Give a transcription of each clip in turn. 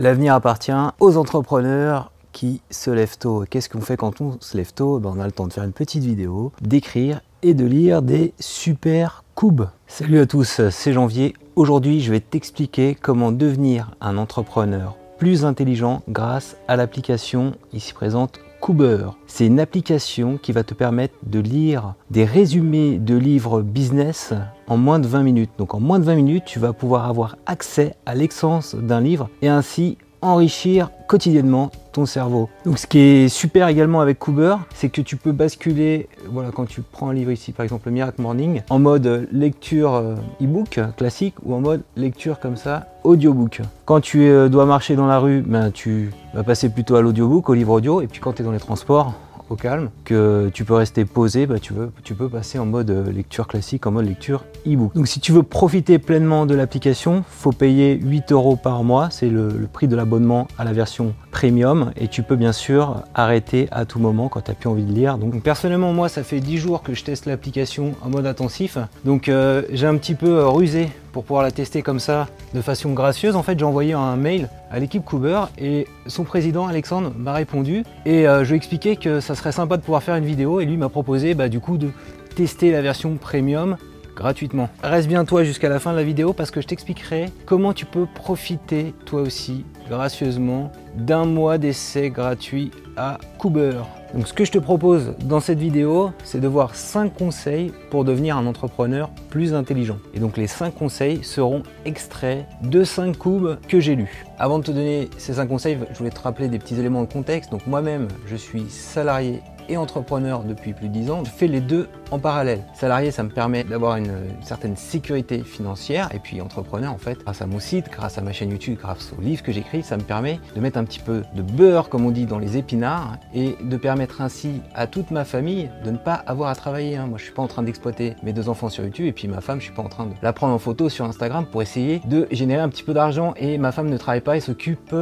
L'avenir appartient aux entrepreneurs qui se lèvent tôt. Qu'est-ce qu'on fait quand on se lève tôt? Ben, On a le temps de faire une petite vidéo, d'écrire et de lire des super coups. Salut à tous, c'est Janvier. Aujourd'hui, je vais t'expliquer comment devenir un entrepreneur plus intelligent grâce à l'application ici présente Cooper. C'est une application qui va te permettre de lire des résumés de livres business en moins de 20 minutes. Donc en moins de 20 minutes, tu vas pouvoir avoir accès à l'excellence d'un livre et ainsi enrichir quotidiennement ton cerveau. Donc ce qui est super également avec Cooper, c'est que tu peux basculer, voilà, quand tu prends un livre ici, par exemple le Miracle Morning, en mode lecture euh, e-book classique ou en mode lecture comme ça, audiobook. Quand tu euh, dois marcher dans la rue, ben, tu vas passer plutôt à l'audiobook, au livre audio, et puis quand tu es dans les transports, calme, que tu peux rester posé, bah, tu, veux, tu peux passer en mode euh, lecture classique, en mode lecture e-book. Donc si tu veux profiter pleinement de l'application, faut payer 8 euros par mois, c'est le, prix de l'abonnement à la version premium et tu peux bien sûr arrêter à tout moment quand tu n'as plus envie de lire. Donc personnellement moi ça fait 10 jours que je teste l'application en mode intensif, donc euh, j'ai un petit peu euh, rusé pour pouvoir la tester comme ça de façon gracieuse. En fait, j'ai envoyé un mail à l'équipe Cooper et son président Alexandre m'a répondu et euh, je lui ai expliqué que ça serait sympa de pouvoir faire une vidéo et lui m'a proposé bah, du coup de tester la version premium gratuitement. Reste bien toi jusqu'à la fin de la vidéo parce que je t'expliquerai comment tu peux profiter toi aussi gracieusement d'un mois d'essai gratuit à Cooper. Donc ce que je te propose dans cette vidéo, c'est de voir 5 conseils pour devenir un entrepreneur plus intelligent. Et donc les 5 conseils seront extraits de 5 coups que j'ai lus. Avant de te donner ces 5 conseils, je voulais te rappeler des petits éléments de contexte. Donc moi-même, je suis salarié et entrepreneur depuis plus de 10 ans, je fais les deux en parallèle. Salarié, ça me permet d'avoir une, certaine sécurité financière et puis entrepreneur, en fait, grâce à mon site, grâce à ma chaîne YouTube, grâce aux livres que j'écris, ça me permet de mettre un petit peu de beurre, comme on dit, dans les épinards et de permettre ainsi à toute ma famille de ne pas avoir à travailler. Hein. Moi, je suis pas en train d'exploiter mes deux enfants sur YouTube et puis ma femme, je suis pas en train de la prendre en photo sur Instagram pour essayer de générer un petit peu d'argent et ma femme ne travaille pas et s'occupe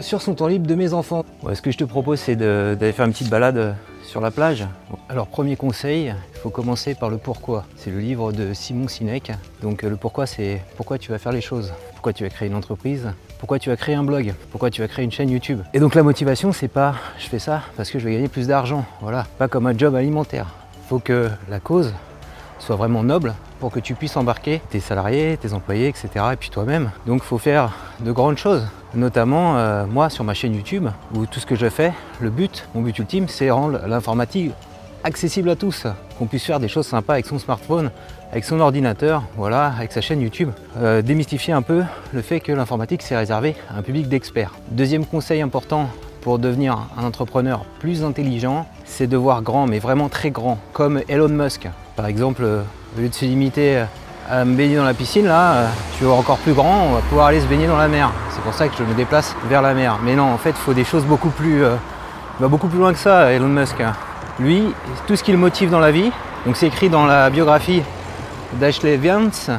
sur son temps libre de mes enfants. ce que je te propose, c'est d'aller faire une petite balade sur la plage. Alors premier conseil, il faut commencer par le pourquoi. C'est le livre de Simon Sinek. Donc euh, le pourquoi c'est pourquoi tu vas faire les choses, pourquoi tu vas créer une entreprise, pourquoi tu vas créer un blog, pourquoi tu vas créer une chaîne YouTube? Et donc la motivation c'est pas je fais ça parce que je vais gagner plus d'argent, voilà, pas comme un job alimentaire. Il faut que la cause soit vraiment noble pour que tu puisses embarquer tes salariés, tes employés, etc. et puis toi-même. Donc faut faire de grandes choses. Notamment euh, moi sur ma chaîne YouTube où tout ce que je fais, le but, mon but ultime, c'est rendre l'informatique accessible à tous, qu'on puisse faire des choses sympas avec son smartphone, avec son ordinateur, voilà, avec sa chaîne YouTube. Euh, démystifier un peu le fait que l'informatique c'est réservé à un public d'experts. Deuxième conseil important pour devenir un entrepreneur plus intelligent, c'est de voir grand, mais vraiment très grand, comme Elon Musk. Par exemple, euh, au lieu de se limiter à me baigner dans la piscine, là, euh, tu vois encore plus grand, on va pouvoir aller se baigner dans la mer. C'est pour ça que je me déplace vers la mer. Mais non, en fait, il faut des choses beaucoup plus, euh, va beaucoup plus loin que ça, Elon Musk. Lui, tout ce qui le motive dans la vie, donc c'est écrit dans la biographie d'Ashley Vance,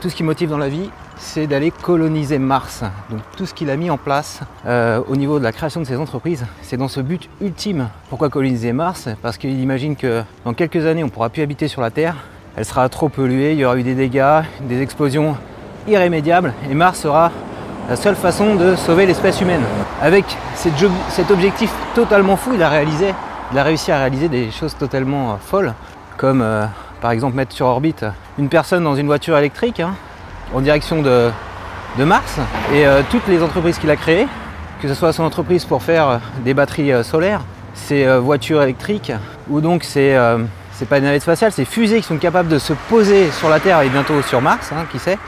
tout ce qui motive dans la vie, c'est d'aller coloniser Mars. Donc tout ce qu'il a mis en place euh, au niveau de la création de ses entreprises, c'est dans ce but ultime. Pourquoi coloniser Mars? Parce qu'il imagine que dans quelques années, on ne pourra plus habiter sur la Terre elle sera trop polluée, il y aura eu des dégâts, des explosions irrémédiables et Mars sera la seule façon de sauver l'espèce humaine. Avec cet objectif totalement fou, il a, réussi à réaliser des choses totalement euh, folles, comme euh, par exemple mettre sur orbite une personne dans une voiture électrique hein, en direction de, Mars. Et euh, toutes les entreprises qu'il a créées, que ce soit son entreprise pour faire des batteries solaires, ses voitures électriques, ou donc ses c'est pas une navette spatiale, c'est fusées qui sont capables de se poser sur la Terre et bientôt sur Mars, hein, qui sait.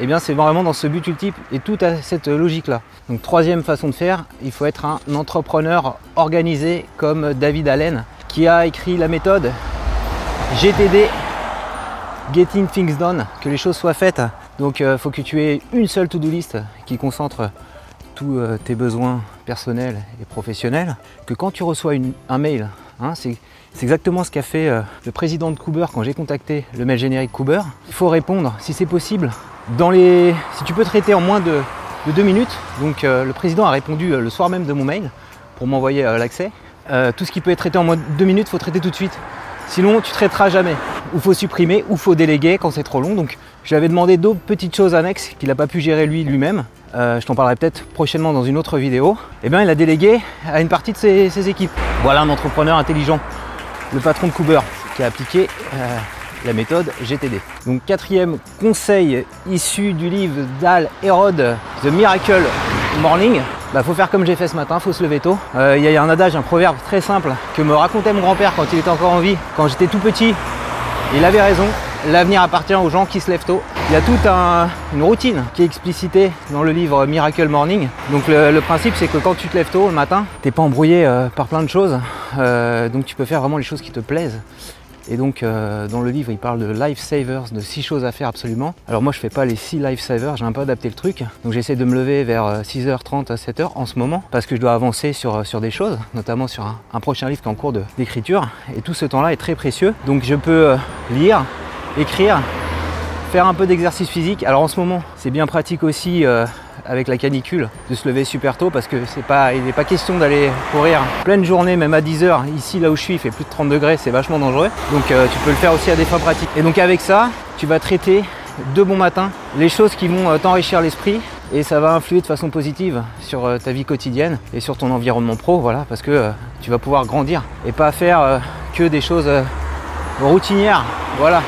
Et eh bien c'est vraiment dans ce but ultime et tout à cette logique-là. Donc troisième façon de faire, il faut être un entrepreneur organisé comme David Allen, qui a écrit la méthode GTD, Getting Things Done, que les choses soient faites. Donc il euh, faut que tu aies une seule to-do list qui concentre tous euh, tes besoins personnels et professionnels. Que quand tu reçois un mail, hein, c'est exactement ce qu'a fait euh, le président de Cooper quand j'ai contacté le mail générique Cooper. Il faut répondre, si c'est possible, dans les... si tu peux traiter en moins de, deux minutes. Donc euh, le président a répondu euh, le soir même de mon mail pour m'envoyer l'accès. tout ce qui peut être traité en moins de deux minutes, il faut traiter tout de suite. Sinon, tu traiteras jamais. Ou faut supprimer, ou faut déléguer quand c'est trop long. Donc, je lui avais demandé d'autres petites choses annexes qu'il n'a pas pu gérer lui lui-même. je t'en parlerai peut-être prochainement dans une autre vidéo, et bien il a délégué à une partie de ses, équipes. Voilà un entrepreneur intelligent, le patron de Cooper, qui a appliqué la méthode GTD. Donc quatrième conseil issu du livre d'Al Herod, The Miracle Morning, bah faut faire comme j'ai fait ce matin, faut se lever tôt. Euh, il y a un adage, un proverbe très simple que me racontait mon grand-père quand il était encore en vie, quand j'étais tout petit. Il avait raison, l'avenir appartient aux gens qui se lèvent tôt. Il y a toute une routine qui est explicitée dans le livre Miracle Morning. Donc le, principe c'est que quand tu te lèves tôt le matin, t'es pas embrouillé euh, par plein de choses, euh, donc tu peux faire vraiment les choses qui te plaisent. Et donc euh, dans le livre, il parle de lifesavers, de six choses à faire absolument. Alors moi je fais pas les six lifesavers, j'ai un peu adapté le truc. Donc j'essaie de me lever vers 6h30 à 7h en ce moment parce que je dois avancer sur, euh, sur des choses, notamment sur un, prochain livre qui est en cours d'écriture. Et tout ce temps-là est très précieux. Donc je peux euh, lire, écrire, faire un peu d'exercice physique. Alors en ce moment, c'est bien pratique aussi avec la canicule de se lever super tôt parce que c'est pas, il n'est pas question d'aller courir pleine journée, même à 10 heures. Ici, là où je suis, il fait plus de 30 degrés, c'est vachement dangereux. Donc euh, tu peux le faire aussi à des fins pratiques. Et donc avec ça, tu vas traiter de bon matin les choses qui vont euh, t'enrichir l'esprit et ça va influer de façon positive sur euh, ta vie quotidienne et sur ton environnement pro, voilà, parce que tu vas pouvoir grandir et pas faire que des choses routinières, voilà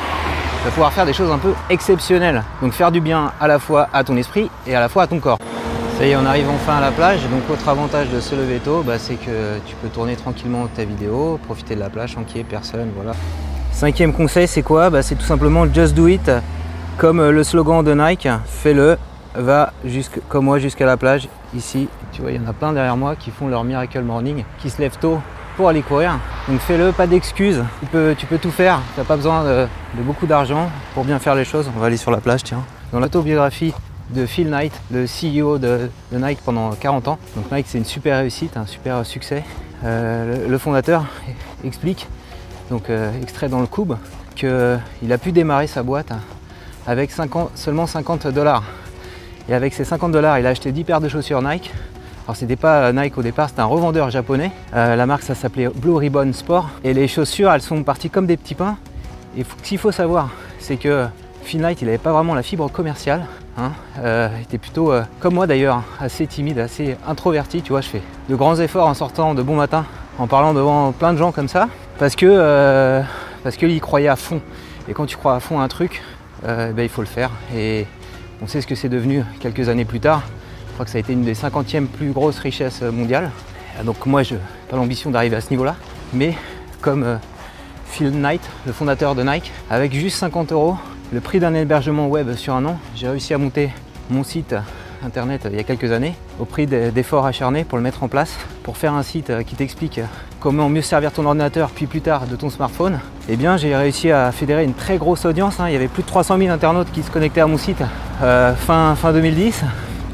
va pouvoir faire des choses un peu exceptionnelles. Donc faire du bien à la fois à ton esprit et à la fois à ton corps. Ça y est, on arrive enfin à la plage. Donc autre avantage de se lever tôt, bah, c'est que tu peux tourner tranquillement ta vidéo, profiter de la plage sans qu'il y ait personne. Voilà. Cinquième conseil, c'est quoi? Bah, C'est tout simplement just do it. Comme euh, le slogan de Nike, fais-le, va comme moi jusqu'à la plage. Ici, tu vois, il y en a plein derrière moi qui font leur miracle morning, qui se lèvent tôt pour aller courir. Donc fais-le, pas d'excuses. Tu peux, tu peux tout faire. Tu n'as pas besoin de, beaucoup d'argent pour bien faire les choses. On va aller sur la plage, tiens. Dans l'autobiographie de Phil Knight, le CEO de, Nike pendant 40 ans. Donc Nike, c'est une super réussite, un super succès. Euh, le, fondateur explique, donc euh, extrait dans le Cube, qu'il a pu démarrer sa boîte avec seulement 50 dollars. Et avec ces 50 dollars, il a acheté 10 paires de chaussures Nike, alors c'était pas Nike au départ, c'était un revendeur japonais. Euh, la marque ça s'appelait Blue Ribbon Sport. Et les chaussures elles sont parties comme des petits pains. Et ce qu'il faut savoir, c'est que Phil Knight il n'avait pas vraiment la fibre commerciale. Hein. Euh, il était plutôt, euh, comme moi d'ailleurs, assez timide, assez introverti. Tu vois, je fais de grands efforts en sortant de bon matin, en parlant devant plein de gens comme ça, parce que parce qu'il croyait à fond. Et quand tu crois à fond à un truc, ben, il faut le faire. Et on sait ce que c'est devenu quelques années plus tard crois que ça a été une des 50e plus grosses richesses mondiales. Donc moi, je n'ai pas l'ambition d'arriver à ce niveau-là. Mais comme euh, Phil Knight, le fondateur de Nike, avec juste 50 euros, le prix d'un hébergement web sur un an, j'ai réussi à monter mon site internet il y a quelques années au prix d'efforts acharnés pour le mettre en place, pour faire un site qui t'explique comment mieux servir ton ordinateur puis plus tard de ton smartphone. Eh bien j'ai réussi à fédérer une très grosse audience, hein. il y avait plus de 300 000 internautes qui se connectaient à mon site euh, fin, fin 2010,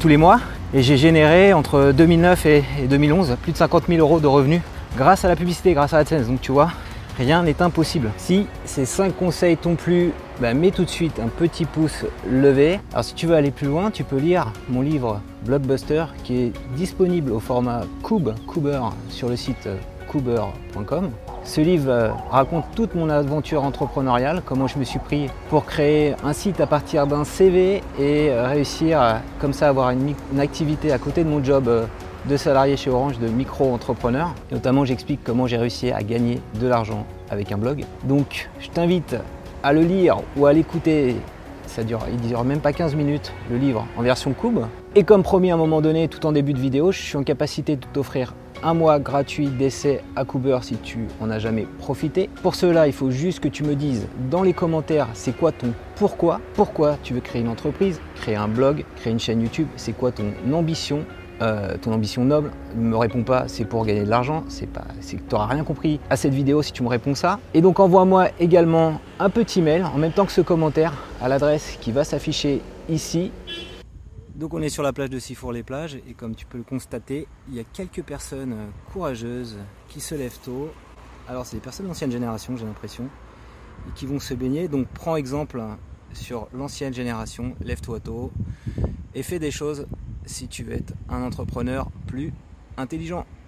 tous les mois. Et j'ai généré entre 2009 et 2011 plus de 50 000 euros de revenus grâce à la publicité, grâce à AdSense. Donc tu vois, rien n'est impossible. Si ces 5 conseils t'ont plu, bah, mets tout de suite un petit pouce levé. Alors si tu veux aller plus loin, tu peux lire mon livre Blockbuster qui est disponible au format Cube, Cuber sur le site cuber.com. Ce livre euh, raconte toute mon aventure entrepreneuriale, comment je me suis pris pour créer un site à partir d'un CV et euh, réussir à, comme ça avoir une, activité à côté de mon job euh, de salarié chez Orange, de micro-entrepreneur. Notamment, j'explique comment j'ai réussi à gagner de l'argent avec un blog. Donc, je t'invite à le lire ou à l'écouter. Ça dure, il dure même pas 15 minutes, le livre en version cube. Et comme promis à un moment donné, tout en début de vidéo, je suis en capacité de t'offrir un mois gratuit d'essai à Cooper si tu en as jamais profité. Pour cela, il faut juste que tu me dises dans les commentaires c'est quoi ton pourquoi, pourquoi tu veux créer une entreprise, créer un blog, créer une chaîne YouTube, c'est quoi ton ambition, euh, ton ambition noble, ne me réponds pas, c'est pour gagner de l'argent, c'est pas, c'est que tu n'auras rien compris à cette vidéo si tu me réponds ça. Et donc envoie-moi également un petit mail en même temps que ce commentaire à l'adresse qui va s'afficher ici donc on est sur la plage de Sifour-les-Plages et comme tu peux le constater, il y a quelques personnes euh, courageuses qui se lèvent tôt. Alors c'est des personnes d'ancienne génération j'ai l'impression, et qui vont se baigner. Donc prends exemple sur l'ancienne génération, lève-toi tôt et fais des choses si tu veux être un entrepreneur plus intelligent.